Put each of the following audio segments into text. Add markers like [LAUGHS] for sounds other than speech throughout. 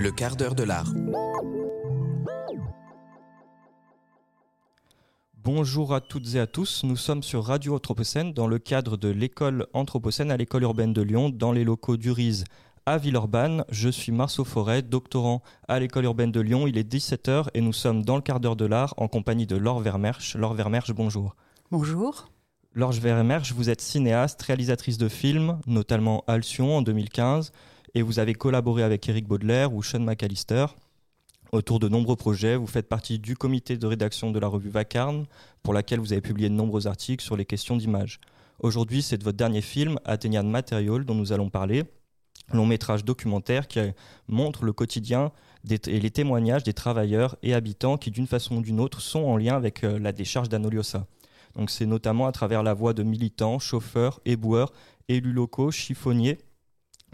Le quart d'heure de l'art. Bonjour à toutes et à tous, nous sommes sur Radio Anthropocène dans le cadre de l'école Anthropocène à l'école urbaine de Lyon dans les locaux du RISE à Villeurbanne. Je suis Marceau Forêt, doctorant à l'école urbaine de Lyon. Il est 17h et nous sommes dans le quart d'heure de l'art en compagnie de Laure Vermersch. Laure Vermersch, bonjour. Bonjour. Laure Vermersch, vous êtes cinéaste, réalisatrice de films, notamment Alcyon en 2015, et vous avez collaboré avec Eric Baudelaire ou Sean McAllister autour de nombreux projets. Vous faites partie du comité de rédaction de la revue Vacarme, pour laquelle vous avez publié de nombreux articles sur les questions d'image. Aujourd'hui, c'est de votre dernier film, Athénian Material, dont nous allons parler, long métrage documentaire qui montre le quotidien et les témoignages des travailleurs et habitants qui, d'une façon ou d'une autre, sont en lien avec euh, la décharge d'Anoliosa. Donc c'est notamment à travers la voix de militants, chauffeurs, éboueurs, élus locaux, chiffonniers,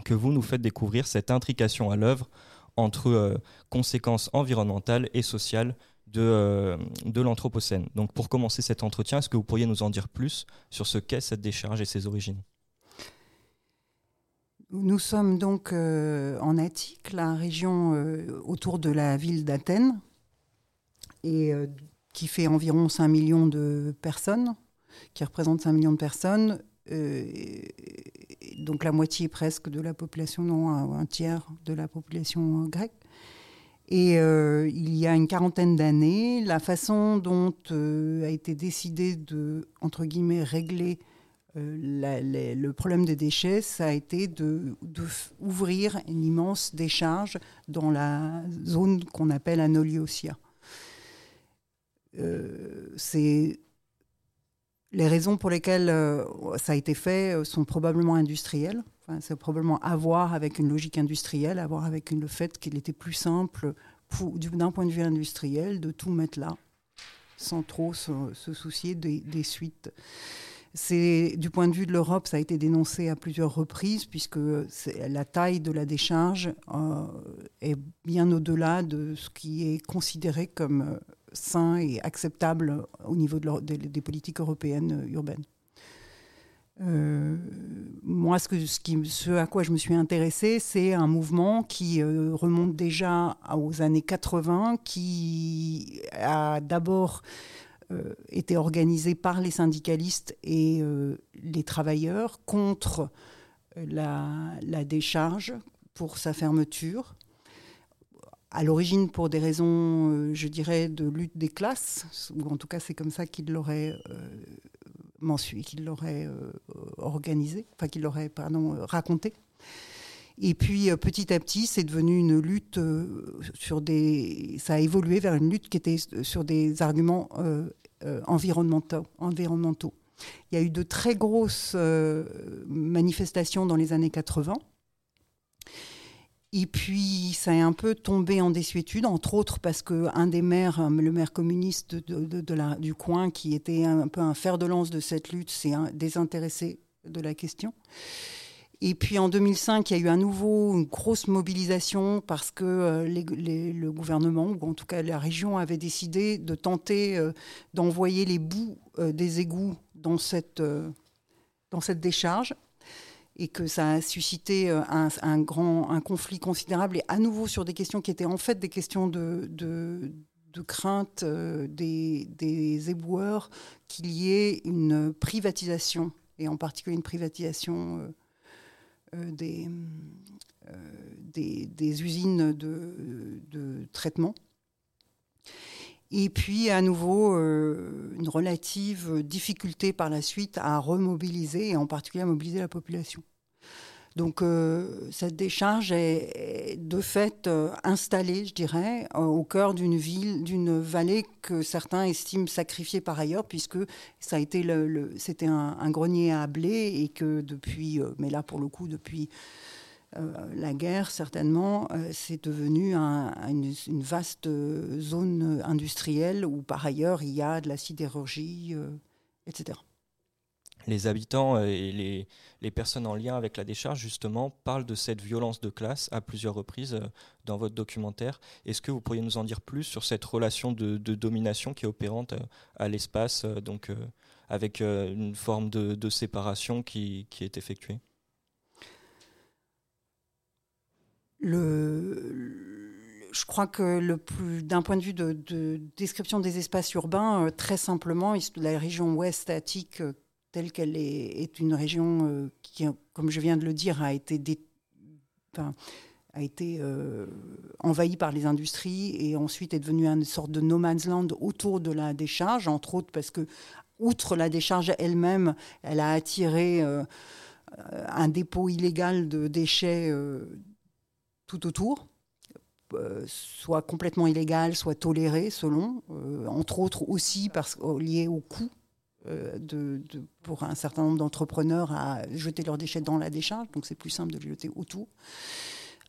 que vous nous faites découvrir cette intrication à l'œuvre entre euh, conséquences environnementales et sociales de, euh, de l'Anthropocène. Donc pour commencer cet entretien, est-ce que vous pourriez nous en dire plus sur ce qu'est cette décharge et ses origines? Nous sommes donc euh, en Attique, la région autour de la ville d'Athènes, et qui fait environ 5 millions de personnes, qui représente 5 millions de personnes, donc la moitié presque de la population, non, un, tiers de la population grecque. Et euh, il y a une quarantaine d'années, la façon dont euh, a été décidé de, entre guillemets, régler le problème des déchets, ça a été de, une immense décharge dans la zone qu'on appelle Anoliosia. Euh, c'est les raisons pour lesquelles euh, ça a été fait euh, sont probablement industrielles. Enfin, c'est probablement à voir avec une logique industrielle, à voir avec le fait qu'il était plus simple, d'un point de vue industriel, de tout mettre là, sans trop se, soucier des, suites. C'est du point de vue de l'Europe, ça a été dénoncé à plusieurs reprises puisque la taille de la décharge euh, est bien au-delà de ce qui est considéré comme sain et acceptable au niveau de des politiques européennes euh, urbaines. moi, ce, à quoi je me suis intéressée, c'est un mouvement qui remonte déjà aux années 80, qui a d'abord euh, était organisé par les syndicalistes et euh, les travailleurs contre euh, la, décharge pour sa fermeture. À l'origine, pour des raisons, je dirais, de lutte des classes, ou en tout cas, c'est comme ça qu'il l'aurait mensué, qu'il l'aurait organisé, enfin qu'il l'aurait, pardon, raconté. Et puis euh, petit à petit, c'est devenu une lutte euh, sur des. Ça a évolué vers une lutte qui était sur des arguments euh, environnementaux. Il y a eu de très grosses manifestations dans les années 80. Et puis, ça est un peu tombé en désuétude, entre autres parce que un des maires, le maire communiste de, du coin, qui était un peu un fer de lance de cette lutte, s'est désintéressé de la question. Et puis en 2005, il y a eu à nouveau une grosse mobilisation parce que euh, le gouvernement, ou en tout cas la région, avait décidé de tenter euh, d'envoyer les bouts euh, des égouts dans cette, dans cette décharge et que ça a suscité un, grand un conflit considérable et à nouveau sur des questions qui étaient en fait des questions de, de, crainte des, des éboueurs qu'il y ait une privatisation et en particulier une privatisation euh, euh, des, des, usines de, de, traitement. Et puis à nouveau euh, une relative difficulté par la suite à remobiliser et en particulier à mobiliser la population. Donc euh, cette décharge est, de fait euh, installée, je dirais, au cœur d'une ville, d'une vallée que certains estiment sacrifiée par ailleurs, puisque ça a été le, c'était un, grenier à blé et que depuis, mais là pour le coup depuis la guerre certainement, c'est devenu une, vaste zone industrielle où par ailleurs il y a de la sidérurgie, etc les habitants et les, personnes en lien avec la décharge, justement, parlent de cette violence de classe à plusieurs reprises euh, dans votre documentaire. Est-ce que vous pourriez nous en dire plus sur cette relation de, domination qui est opérante euh, à l'espace, euh, donc avec une forme de, séparation qui est effectuée? Le, je crois que le plus, d'un point de vue de, description des espaces urbains, très simplement, la région ouest attique telle qu'elle est, est, une région qui, comme je viens de le dire, a été, envahie par les industries et ensuite est devenue une sorte de no man's land autour de la décharge, entre autres parce que outre la décharge elle-même, elle a attiré euh, un dépôt illégal de déchets euh, tout autour, euh, soit complètement illégal, soit toléré selon, entre autres aussi parce, lié au coût de, pour un certain nombre d'entrepreneurs à jeter leurs déchets dans la décharge, donc c'est plus simple de les jeter autour.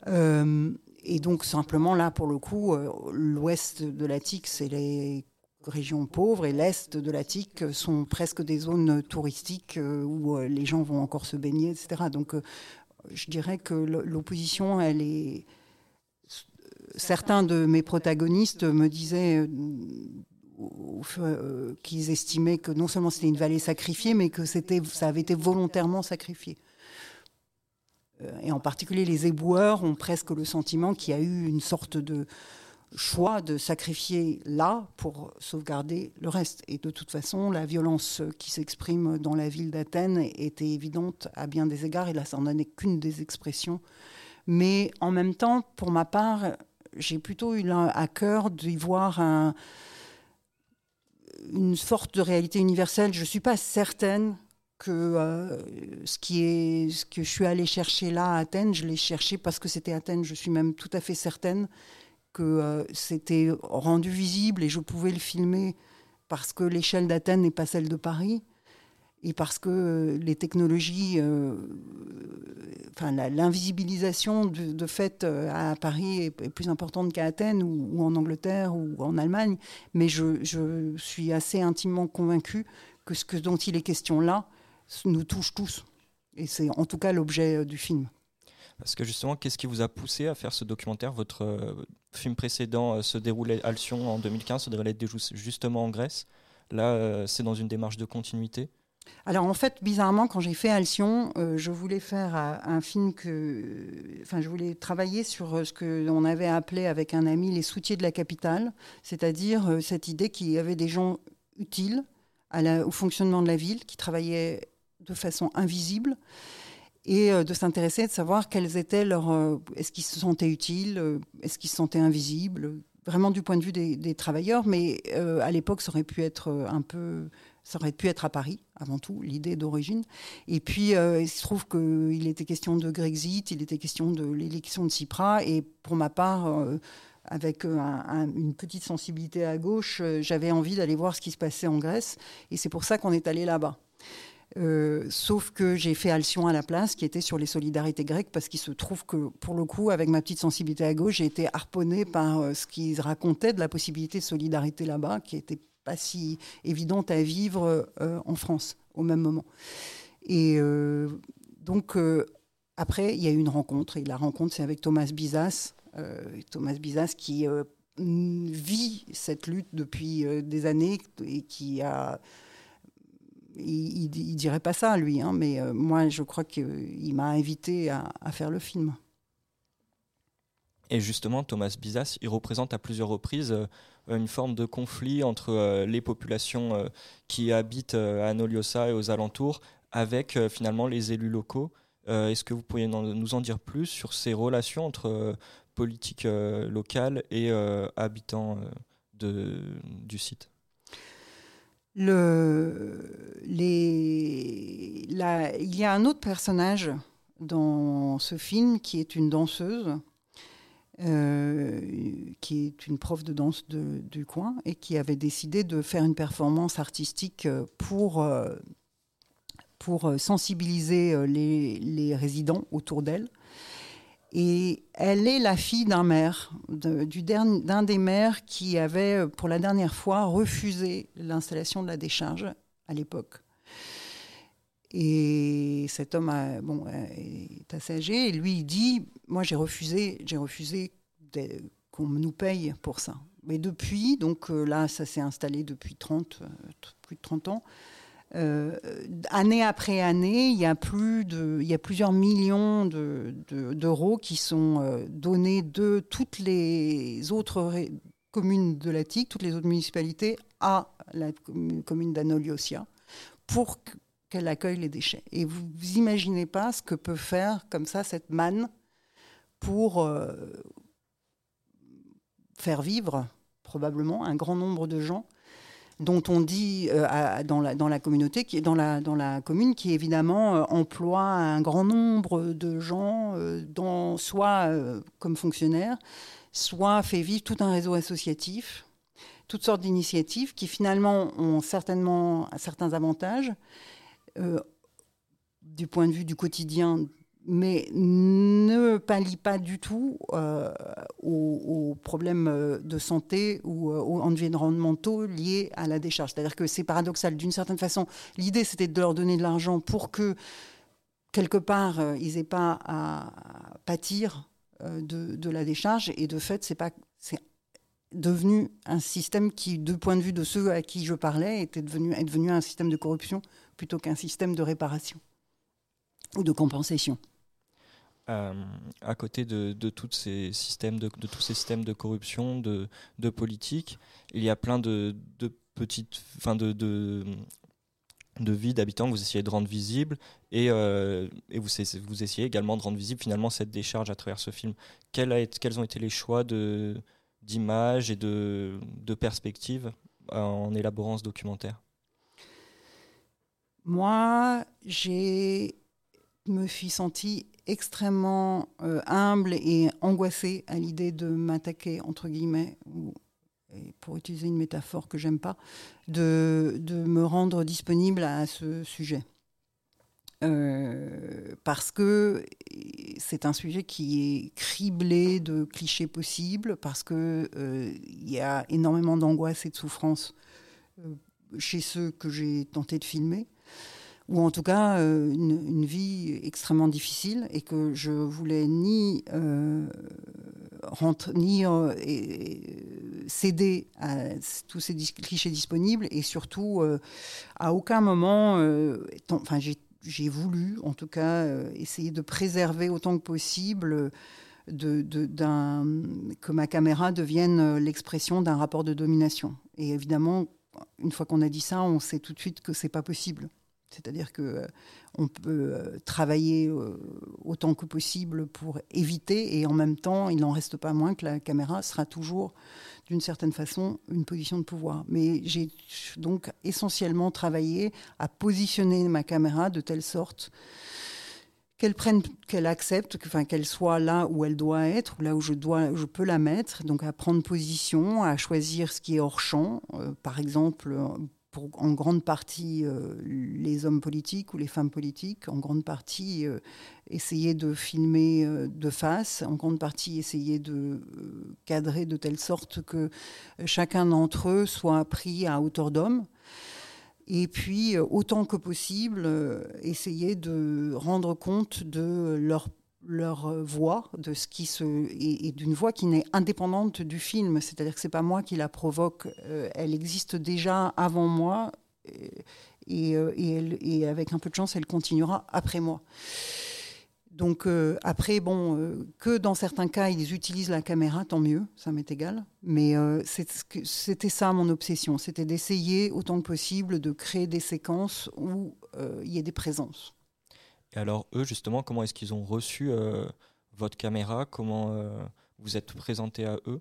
et donc simplement là, pour le coup, l'ouest de l'Attique, c'est les régions pauvres et l'est de l'Attique sont presque des zones touristiques euh, où euh, les gens vont encore se baigner, etc. Donc euh, je dirais que l'opposition, elle est... Certains de mes protagonistes me disaient qu'ils estimaient que non seulement c'était une vallée sacrifiée, mais que ça avait été volontairement sacrifié. Et en particulier, les éboueurs ont presque le sentiment qu'il y a eu une sorte de, choix de sacrifier là pour sauvegarder le reste. Et de toute façon, la violence qui s'exprime dans la ville d'Athènes était évidente à bien des égards, et là, ça n'en est qu'une des expressions. Mais en même temps, pour ma part, j'ai plutôt eu à cœur d'y voir un, une sorte de réalité universelle. Je ne suis pas certaine que euh, ce, qui est, ce que je suis allée chercher là à Athènes, je l'ai cherché parce que c'était Athènes. Je suis même tout à fait certaine que euh, c'était rendu visible et je pouvais le filmer parce que l'échelle d'Athènes n'est pas celle de Paris et parce que euh, les technologies, euh, enfin l'invisibilisation de, fait à Paris est, plus importante qu'à Athènes ou, en Angleterre ou en Allemagne, mais je, suis assez intimement convaincue que ce dont il est question là nous touche tous. Et c'est en tout cas l'objet du film. Parce que justement, qu'est-ce qui vous a poussé à faire ce documentaire? Votre euh, film précédent euh, se déroulait à Lyon en 2015, se déroulait justement en Grèce. Là, euh, c'est dans une démarche de continuité? Alors en fait, bizarrement, quand j'ai fait Alcyon, je voulais faire un film que, enfin, je voulais travailler sur ce que avait appelé avec un ami les soutiers de la capitale, c'est-à-dire cette idée qu'il y avait des gens utiles au fonctionnement de la ville, qui travaillaient de façon invisible et euh, de s'intéresser, de savoir quels étaient leurs. Euh, est-ce qu'ils se sentaient utiles euh, Est-ce qu'ils se sentaient invisibles Vraiment du point de vue des, travailleurs, mais à l'époque, ça aurait pu être un peu. Ça aurait pu être à Paris, avant tout, l'idée d'origine. Et puis, il se trouve qu'il était question de Grexit, il était question de l'élection de Tsipras, et pour ma part, avec une petite sensibilité à gauche, j'avais envie d'aller voir ce qui se passait en Grèce, et c'est pour ça qu'on est allé là-bas. Euh, sauf que j'ai fait Alcyon à la place, qui était sur les solidarités grecques, parce qu'il se trouve que, pour le coup, avec ma petite sensibilité à gauche, j'ai été harponnée par euh, ce qu'ils racontaient de la possibilité de solidarité là-bas, qui n'était pas si évidente à vivre euh, en France au même moment. Et donc, après, il y a eu une rencontre, et la rencontre, c'est avec Thomas Bizas, Thomas Bizas qui vit cette lutte depuis des années et qui a il, il, dirait pas ça, lui, hein, mais euh, moi, je crois qu'il m'a invité à, faire le film. Et justement, Thomas Bizas, il représente à plusieurs reprises euh, une forme de conflit entre euh, les populations qui habitent à Noliosa et aux alentours avec finalement les élus locaux. Est-ce que vous pourriez nous en dire plus sur ces relations entre politique locale et habitants de, du site? Il y a un autre personnage dans ce film qui est une danseuse, euh, qui est une prof de danse du coin et qui avait décidé de faire une performance artistique pour, euh, pour sensibiliser les résidents autour d'elle. Et elle est la fille d'un maire, d'un des maires qui avait, pour la dernière fois, refusé l'installation de la décharge à l'époque. Et cet homme bon, est assez âgé, et lui, il dit Moi, j'ai refusé, refusé qu'on nous paye pour ça. Mais depuis, donc euh, là, ça s'est installé depuis 30, euh, plus de 30 ans, euh, année après année, il y a, plusieurs millions d'euros de, qui sont euh, donnés de toutes les autres communes de la TIC, toutes les autres municipalités, à la commune d'Anoliosia pour qu'elle accueille les déchets. Et vous, vous imaginez pas ce que peut faire comme ça cette manne pour euh, faire vivre probablement un grand nombre de gens dont on dit euh, dans, la, dans, la, communauté, qui dans la, dans la commune, qui évidemment euh, emploie un grand nombre de gens, dans, soit comme fonctionnaires, soit fait vivre tout un réseau associatif, toutes sortes d'initiatives qui finalement ont certainement certains avantages du point de vue du quotidien mais ne pallie pas du tout euh, aux, problèmes euh, de santé ou euh, aux environnementaux liés à la décharge. C'est-à-dire que c'est paradoxal. D'une certaine façon, l'idée, c'était de leur donner de l'argent pour que, quelque part, ils n'aient pas à pâtir de, la décharge. Et de fait, c'est pas... C'est devenu un système qui, du point de vue de ceux à qui je parlais, était devenu, est devenu un système de corruption plutôt qu'un système de réparation ou de compensation. Euh, à côté de, tous ces systèmes de, tous ces systèmes de corruption, de, de politique, il y a plein de, petites, enfin de, de, vies d'habitants. Que vous essayez de rendre visibles et, euh, vous, essayez également de rendre visible finalement cette décharge à travers ce film. Quels ont été les choix de d'images et de, de perspectives en élaborant ce documentaire? Moi, j'ai me suis sentie extrêmement euh, humble et angoissée à l'idée de m'attaquer, entre guillemets, ou, pour utiliser une métaphore que j'aime pas, de, me rendre disponible à ce sujet. Euh, parce que c'est un sujet qui est criblé de clichés possibles, parce qu'il euh, y a énormément d'angoisse et de souffrance chez ceux que j'ai tenté de filmer ou en tout cas euh, une, vie extrêmement difficile et que je voulais ni euh, ni euh, céder à tous ces clichés disponibles et surtout à aucun moment enfin j'ai voulu en tout cas essayer de préserver autant que possible que ma caméra devienne l'expression d'un rapport de domination. Et évidemment une fois qu'on a dit ça on sait tout de suite que c'est pas possible c'est-à-dire que euh, on peut euh, travailler euh, autant que possible pour éviter, et en même temps, il n'en reste pas moins que la caméra sera toujours, d'une certaine façon, une position de pouvoir. Mais j'ai donc essentiellement travaillé à positionner ma caméra de telle sorte qu'elle prenne, qu'elle accepte, enfin qu'elle soit là où elle doit être, là où je dois, je peux la mettre. Donc à prendre position, à choisir ce qui est hors champ. par exemple, en grande partie euh, les hommes politiques ou les femmes politiques, en grande partie euh, essayer de filmer euh, de face, en grande partie essayer de cadrer de telle sorte que chacun d'entre eux soit pris à hauteur d'homme. Et puis, autant que possible, essayer de rendre compte de leur leur euh, voix, de ce qui se et, d'une voix qui n'est indépendante du film, c'est-à-dire que c'est pas moi qui la provoque, euh, elle existe déjà avant moi et, euh, et, avec un peu de chance, elle continuera après moi. Donc après, bon, que dans certains cas ils utilisent la caméra, tant mieux, ça m'est égal. Mais c'était ça mon obsession, c'était d'essayer autant que possible de créer des séquences où il y ait des présences. Et alors, eux, justement, comment est-ce qu'ils ont reçu euh, votre caméra? Comment euh, vous êtes présenté à eux?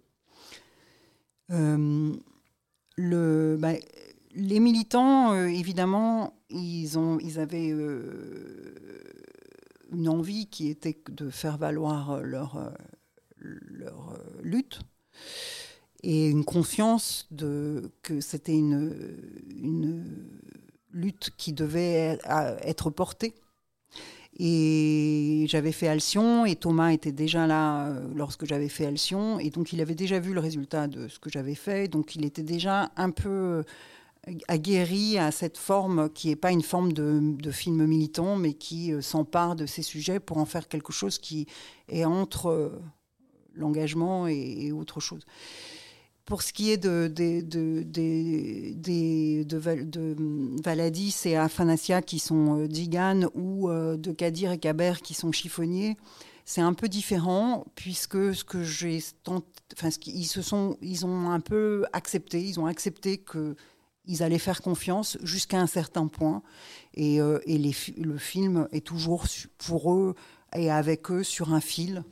Euh, bah, Les militants, évidemment, ils, ont, ils avaient une envie qui était de faire valoir leur, leur lutte et une confiance de, que c'était une, une lutte qui devait être portée et j'avais fait Alcyon et Thomas était déjà là euh, lorsque j'avais fait Alcyon et donc il avait déjà vu le résultat de ce que j'avais fait. Donc il était déjà un peu euh, aguerri à cette forme qui n'est pas une forme de, film militant mais qui euh, s'empare de ces sujets pour en faire quelque chose qui est entre l'engagement et, autre chose. Pour ce qui est de, de, de, de, de Valadis et Afanasia qui sont euh, ou euh, de Kadir et Kaber qui sont chiffonniers, c'est un peu différent puisque ce que j'ai ils se sont, ils ont un peu accepté, ils ont accepté que ils allaient faire confiance jusqu'à un certain point. Et, euh, le film est toujours pour eux et avec eux sur un fil.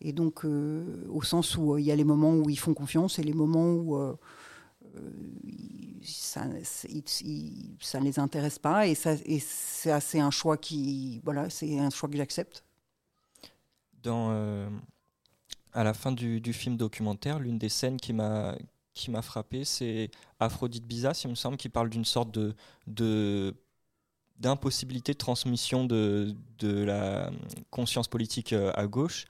Et donc, euh, au sens où euh, il y a les moments où ils font confiance et les moments où ça, ça ne les intéresse pas. Et, c'est un choix qui, voilà, c'est un choix que j'accepte. Dans, à la fin du, film documentaire, l'une des scènes qui m'a qui m'a frappé, c'est Aphrodite Bizas, il me semble, qui parle d'une sorte de, d'impossibilité de transmission de, de, la conscience politique euh, à gauche.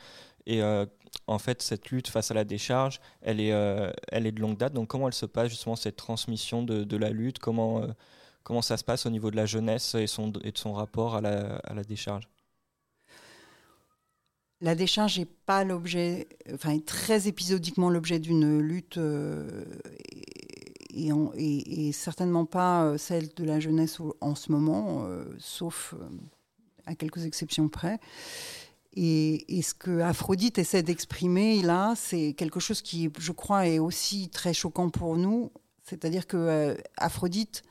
Et euh, en fait, cette lutte face à la décharge, elle est, euh, elle est de longue date. Donc comment elle se passe justement cette transmission de, la lutte? Comment, comment ça se passe au niveau de la jeunesse et, de son rapport à la, décharge? La décharge n'est pas l'objet, enfin très épisodiquement l'objet d'une lutte euh, et, certainement pas euh, celle de la jeunesse en ce moment, euh, sauf à quelques exceptions près. Et, ce que Aphrodite essaie d'exprimer là, c'est quelque chose qui, je crois, est aussi très choquant pour nous. C'est-à-dire que Aphrodite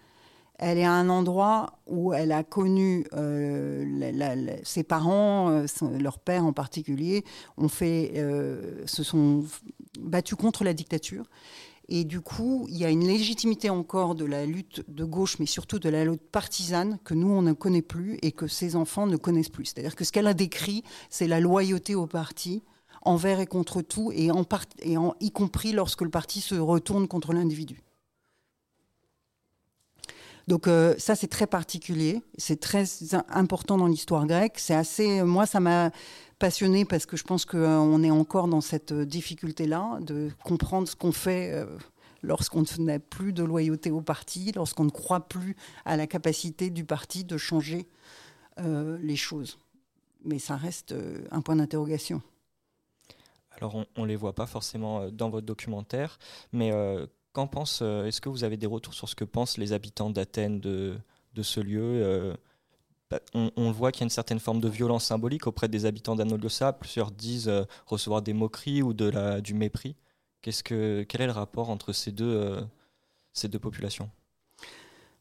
elle est à un endroit où elle a connu euh, ses parents, euh, leur père en particulier, ont fait, euh, se sont battus contre la dictature. Et du coup, il y a une légitimité encore de la lutte de gauche, mais surtout de la lutte partisane que nous, on ne connaît plus et que ces enfants ne connaissent plus. C'est-à-dire que ce qu'elle a décrit, c'est la loyauté au parti envers et contre tout, et, y compris lorsque le parti se retourne contre l'individu. Donc euh, ça, c'est très particulier, c'est très important dans l'histoire grecque. C'est assez, moi, ça m'a passionné parce que je pense qu'on euh, est encore dans cette euh, difficulté-là de comprendre ce qu'on fait. lorsqu'on n'a plus de loyauté au parti, lorsqu'on ne croit plus à la capacité du parti de changer les choses. Mais ça reste un point d'interrogation. Alors on ne les voit pas forcément dans votre documentaire, mais pense euh, Est-ce que vous avez des retours sur ce que pensent les habitants d'Athènes de, ce lieu euh, bah, on, voit qu'il y a une certaine forme de violence symbolique auprès des habitants d'Anoliosa. Plusieurs disent euh, recevoir des moqueries ou du mépris. Quel est le rapport entre ces deux, deux populations?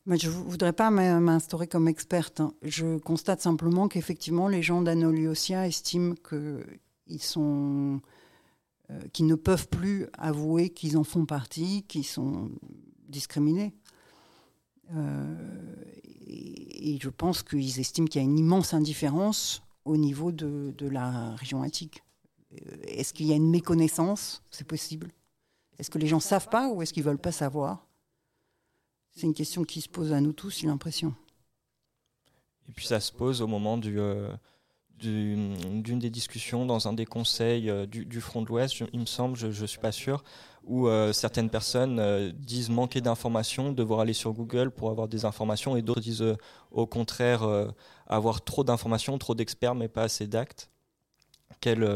Je ne voudrais pas m'instaurer comme experte. Hein. Je constate simplement qu'effectivement, les gens d'Anoliosia estiment qu'ils euh, qui ne peuvent plus avouer qu'ils en font partie, qu'ils sont discriminés. Euh, et, je pense qu'ils estiment qu'il y a une immense indifférence au niveau de, la région attique. Euh, est-ce qu'il y a une méconnaissance? C'est possible. Est-ce que les gens ne savent pas ou est-ce qu'ils ne veulent pas savoir? C'est une question qui se pose à nous tous, j'ai l'impression. Et puis ça se pose au moment du, d'une des discussions dans un des conseils euh, du, Front de l'Ouest, il me semble, je ne suis pas sûr, où euh, certaines personnes euh, disent manquer d'informations, devoir aller sur Google pour avoir des informations, et d'autres disent au contraire avoir trop d'informations, trop d'experts, mais pas assez d'actes. Quel,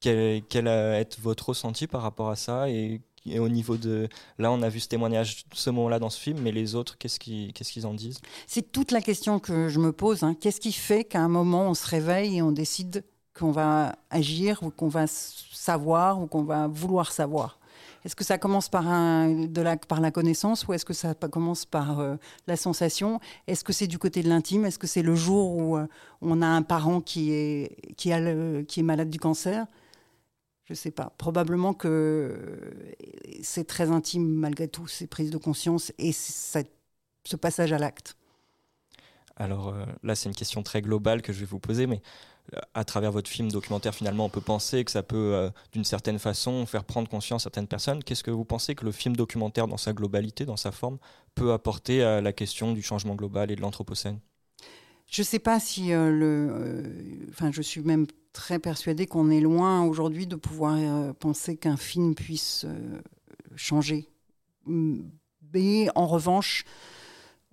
quel, quel est votre ressenti par rapport à ça et au niveau de. Là, on a vu ce témoignage, ce moment-là dans ce film, mais les autres, qu'est-ce qu'ils qu'est-ce qu'ils en disent? C'est toute la question que je me pose. Hein. Qu'est-ce qui fait qu'à un moment, on se réveille et on décide qu'on va agir ou qu'on va savoir ou qu'on va vouloir savoir est-ce que ça commence par, de la, par la connaissance ou est-ce que ça commence par euh, la sensation? Est-ce que c'est du côté de l'intime? Est-ce que c'est le jour où euh, on a un parent qui est, qui, est malade du cancer? Je ne sais pas. Probablement que c'est très intime malgré tout, ces prises de conscience et ce passage à l'acte. Alors euh, là, c'est une question très globale que je vais vous poser, mais euh, à travers votre film documentaire, finalement, on peut penser que ça peut, euh, d'une certaine façon, faire prendre conscience certaines personnes. Qu'est-ce que vous pensez que le film documentaire, dans sa globalité, dans sa forme, peut apporter à la question du changement global et de l'anthropocène? Je ne sais pas si le. Enfin, je suis même très persuadée qu'on est loin aujourd'hui de pouvoir euh, penser qu'un film puisse euh, changer. Mais en revanche,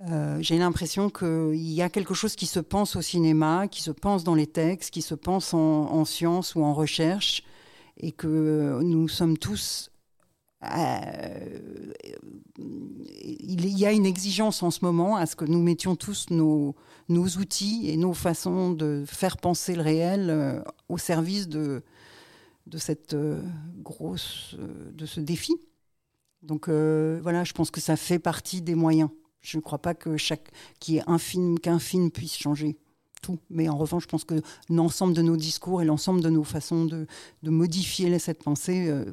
euh, j'ai l'impression qu'il y a quelque chose qui se pense au cinéma, qui se pense dans les textes, qui se pense en, science ou en recherche, et que nous sommes tous il y a une exigence en ce moment à ce que nous mettions tous nos, outils et nos façons de faire penser le réel au service de, de cette grosse, de ce défi. Donc voilà, je pense que ça fait partie des moyens. Je ne crois pas que chaque qu'il y ait un film qu'un film puisse changer tout. Mais en revanche, je pense que l'ensemble de nos discours et l'ensemble de nos façons de, modifier cette pensée, euh,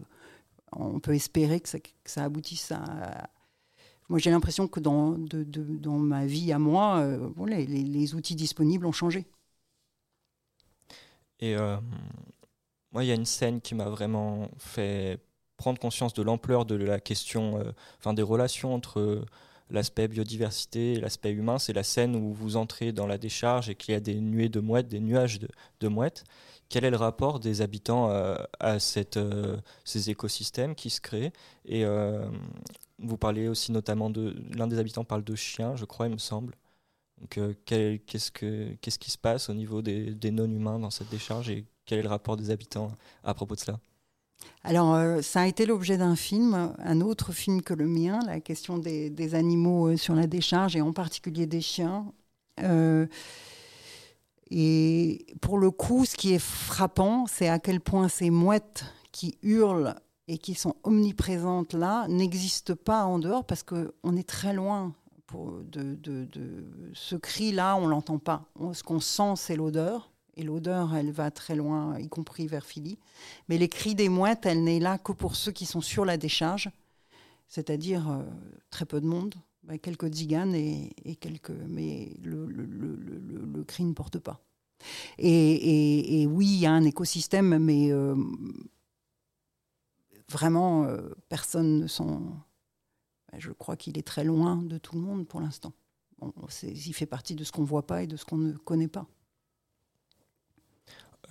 on peut espérer que ça, aboutisse à. Moi, j'ai l'impression que dans, ma vie à moi, euh, les, les, outils disponibles ont changé. Et euh, moi, il y a une scène qui m'a vraiment fait prendre conscience de l'ampleur de la question, enfin des relations entre l'aspect biodiversité l'aspect humain, c'est la scène où vous entrez dans la décharge et qu'il y a des nuées de mouettes, des nuages de, mouettes. Quel est le rapport des habitants euh, à cette, euh, ces écosystèmes qui se créent? Et euh, vous parlez aussi notamment de l'un des habitants parle de chiens, je crois, il me semble. Donc, qu'est-ce, que, qu'est-ce qui se passe au niveau des non-humains dans cette décharge et quel est le rapport des habitants à propos de cela? Alors, euh, ça a été l'objet d'un film, un autre film que le mien, la question des, animaux euh, sur la décharge et en particulier des chiens. Euh, et pour le coup, ce qui est frappant, c'est à quel point ces mouettes qui hurlent et qui sont omniprésentes là n'existent pas en dehors parce qu'on est très loin. de, ce cri-là, on l'entend pas. ce qu'on sent, c'est l'odeur. Et l'odeur, elle va très loin, y compris vers Philly. Mais les cris des mouettes, elle n'est là que pour ceux qui sont sur la décharge, c'est-à-dire euh, très peu de monde, quelques tziganes et, quelques. Mais le, cri ne porte pas. Et, oui, il y a un écosystème, mais euh, vraiment, euh, personne ne sent. Bah, je crois qu'il est très loin de tout le monde pour l'instant. il fait partie de ce qu'on ne voit pas et de ce qu'on ne connaît pas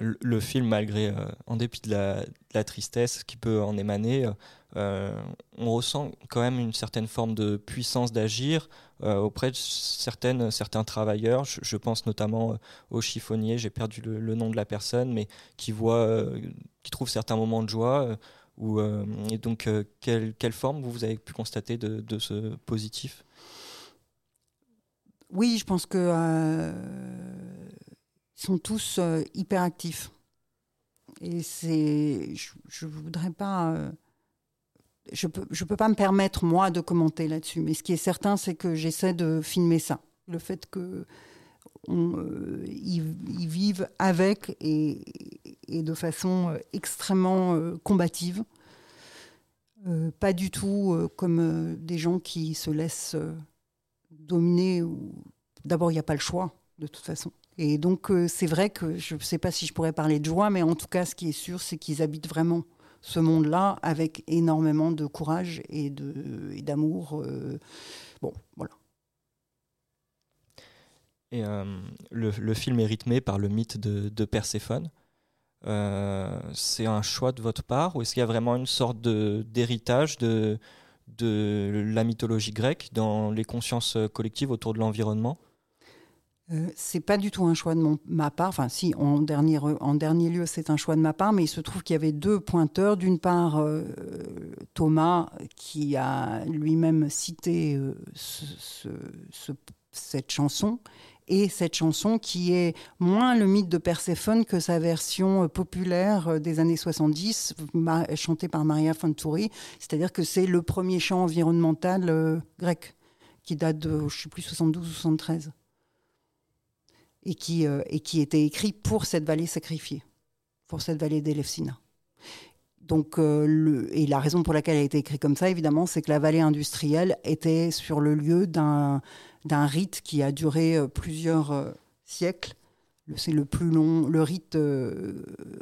le film, malgré, euh, en dépit de la, tristesse qui peut en émaner, euh, on ressent quand même une certaine forme de puissance d'agir euh, auprès de certains travailleurs. Je, pense notamment aux chiffonniers, j'ai perdu le, nom de la personne, mais qui voit, qui trouve certains moments de joie. Et donc, quelle, quelle, forme vous avez pu constater de, de ce positif? Oui, je pense que sont tous euh, hyper actifs. Et c'est, je, ne voudrais pas, euh, je peux, je peux pas me permettre moi de commenter là-dessus. Mais ce qui est certain, c'est que j'essaie de filmer ça. Le fait que euh, vivent avec et, et, de façon extrêmement combative. pas du tout comme des gens qui se laissent dominer. D'abord, il n'y a pas le choix, de toute façon. Et donc, euh, c'est vrai que je ne sais pas si je pourrais parler de joie, mais en tout cas, ce qui est sûr, c'est qu'ils habitent vraiment ce monde-là avec énormément de courage et d'amour. Euh, bon, voilà. Et euh, le, film est rythmé par le mythe de, Perséphone. c'est un choix de votre part ou est-ce qu'il y a vraiment une sorte d'héritage de, de la mythologie grecque dans les consciences collectives autour de l'environnement? Euh, c'est pas du tout un choix de ma part. Enfin, si, en dernier, lieu, c'est un choix de ma part, mais il se trouve qu'il y avait deux pointeurs. D'une part, euh, Thomas, qui a lui-même cité euh, cette chanson, et cette chanson qui est moins le mythe de Perséphone que sa version populaire des années 70, chantée par Maria Fanturi. C'est-à-dire que c'est le premier chant environnemental grec, qui date de, je sais plus, 72 ou 73 et qui, euh, et qui était écrit pour cette vallée sacrifiée, pour cette vallée d'Elefsina. Donc, euh, le, et la raison pour laquelle elle a été écrite comme ça, évidemment, c'est que la vallée industrielle était sur le lieu d'un rite qui a duré euh, plusieurs siècles. C'est le plus long, le rite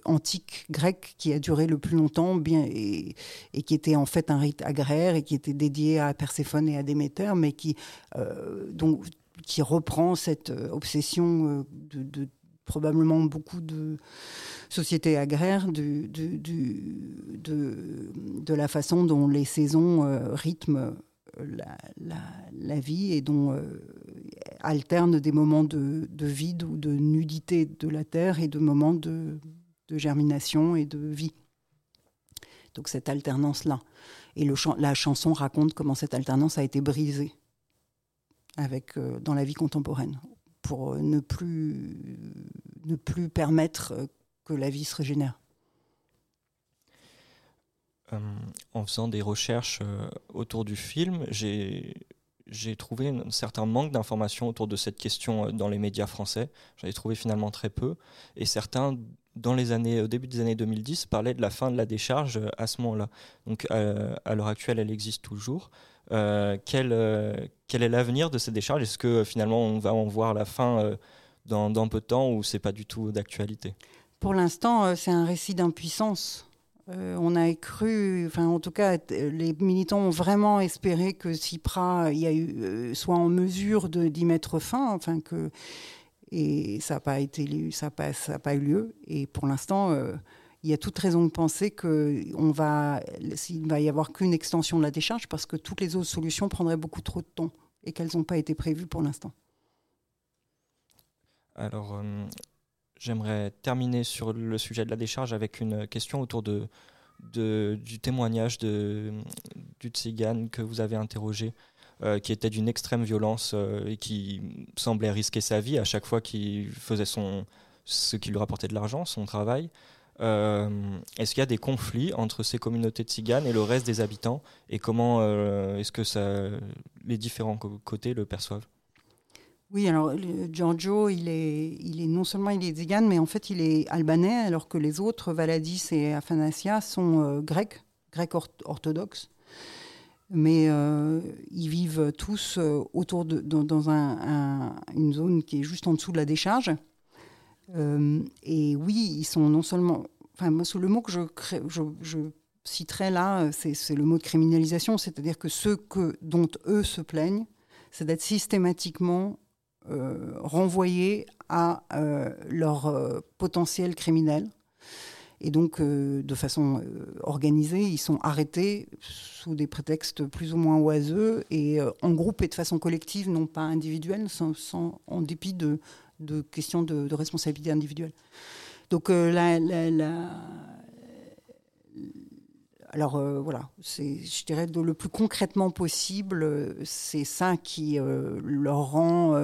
antique grec qui a duré le plus longtemps, bien et, et, qui était en fait un rite agraire et qui était dédié à Perséphone et à Déméter, mais qui donc qui reprend cette euh, obsession euh, de, probablement beaucoup de sociétés agraires de, de, la façon dont les saisons euh, rythment la, vie et dont alternent des moments de, vide ou de nudité de la terre et de moments de, germination et de vie. Donc cette alternance-là. Et la chanson raconte comment cette alternance a été brisée avec, euh, dans la vie contemporaine pour ne plus, ne plus permettre que la vie se régénère. en faisant des recherches autour du film, j'ai j'ai trouvé un certain manque d'informations autour de cette question euh, dans les médias français. J'en ai trouvé finalement très peu. Et certains, dans les années, au début des années 2010, parlaient de la fin de la décharge euh, à ce moment-là. Donc euh, à l'heure actuelle, elle existe toujours. Quel, quel est l'avenir de cette décharge? Est-ce que finalement on va en voir la fin dans, peu de temps ou c'est pas du tout d'actualité? Pour l'instant, c'est un récit d'impuissance. Euh, on a cru, enfin en tout cas, les militants ont vraiment espéré que CIPRA y a eu, euh, soit en mesure d'y mettre fin, enfin que et ça n'a pas été, ça ça pas eu lieu. Et pour l'instant, euh, il y a toute raison de penser qu'il va, s'il va y avoir qu'une extension de la décharge, parce que toutes les autres solutions prendraient beaucoup trop de temps et qu'elles n'ont pas été prévues pour l'instant. Alors, J'aimerais terminer sur le sujet de la décharge avec une question autour de, du témoignage de, du Tzigane que vous avez interrogé, euh, qui était d'une extrême violence euh, et qui semblait risquer sa vie à chaque fois qu'il faisait son, ce qui lui rapportait de l'argent, son travail. Euh, est-ce qu'il y a des conflits entre ces communautés de Tziganes et le reste des habitants Et comment est-ce que les différents côtés le perçoivent? Oui, alors Giorgio, il est, non seulement il est zigane, mais en fait il est albanais, alors que les autres, Valadis et Athanasia, sont euh, grecs, grecs orthodoxes. Mais euh, ils vivent tous euh, autour de, dans, un, une zone qui est juste en dessous de la décharge. Et oui, ils sont non seulement. Enfin, le mot que je, citerai là, c'est le mot de criminalisation, c'est-à-dire que ceux que, dont eux se plaignent, c'est d'être systématiquement euh, renvoyés à euh, leur euh, potentiel criminel. Et donc, de façon organisée, ils sont arrêtés sous des prétextes plus ou moins oiseux et en groupe et de façon collective, non pas individuelle, sans, en dépit de, de questions de, responsabilité individuelle. Donc, la, alors voilà, c'est, je dirais le plus concrètement possible, c'est ça qui leur rend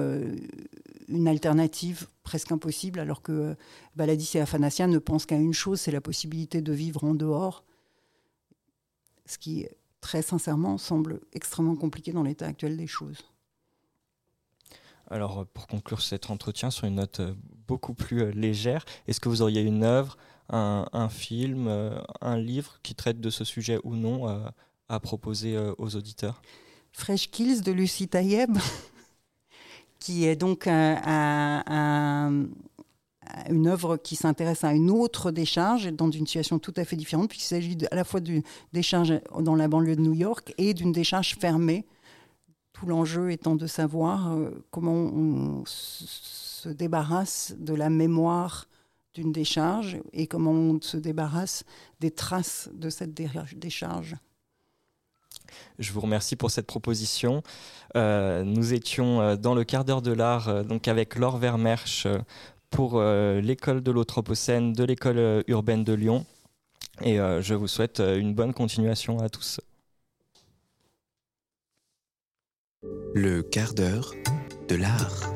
une alternative presque impossible, alors que Baladis et Afanasien ne pensent qu'à une chose, c'est la possibilité de vivre en dehors, ce qui, très sincèrement, semble extrêmement compliqué dans l'état actuel des choses. Alors, pour conclure cet entretien sur une note euh, beaucoup plus euh, légère, est-ce que vous auriez une œuvre, un, film, euh, un livre qui traite de ce sujet ou non à proposer aux auditeurs? Fresh Kills de Lucie Tayeb [LAUGHS] qui est donc une œuvre qui s'intéresse à une autre décharge dans une situation tout à fait différente, puisqu'il s'agit à la fois d'une décharge dans la banlieue de New York et d'une décharge fermée. Tout l'enjeu étant de savoir euh, comment on se débarrasse de la mémoire d'une décharge et comment on se débarrasse des traces de cette décharge. Je vous remercie pour cette proposition. Euh, nous étions euh, dans le quart d'heure de l'art, donc avec Laure Vermersch pour l'école de l'Anthropocène de l'école urbaine de Lyon. Et je vous souhaite une bonne continuation à tous. Le quart d'heure de l'art.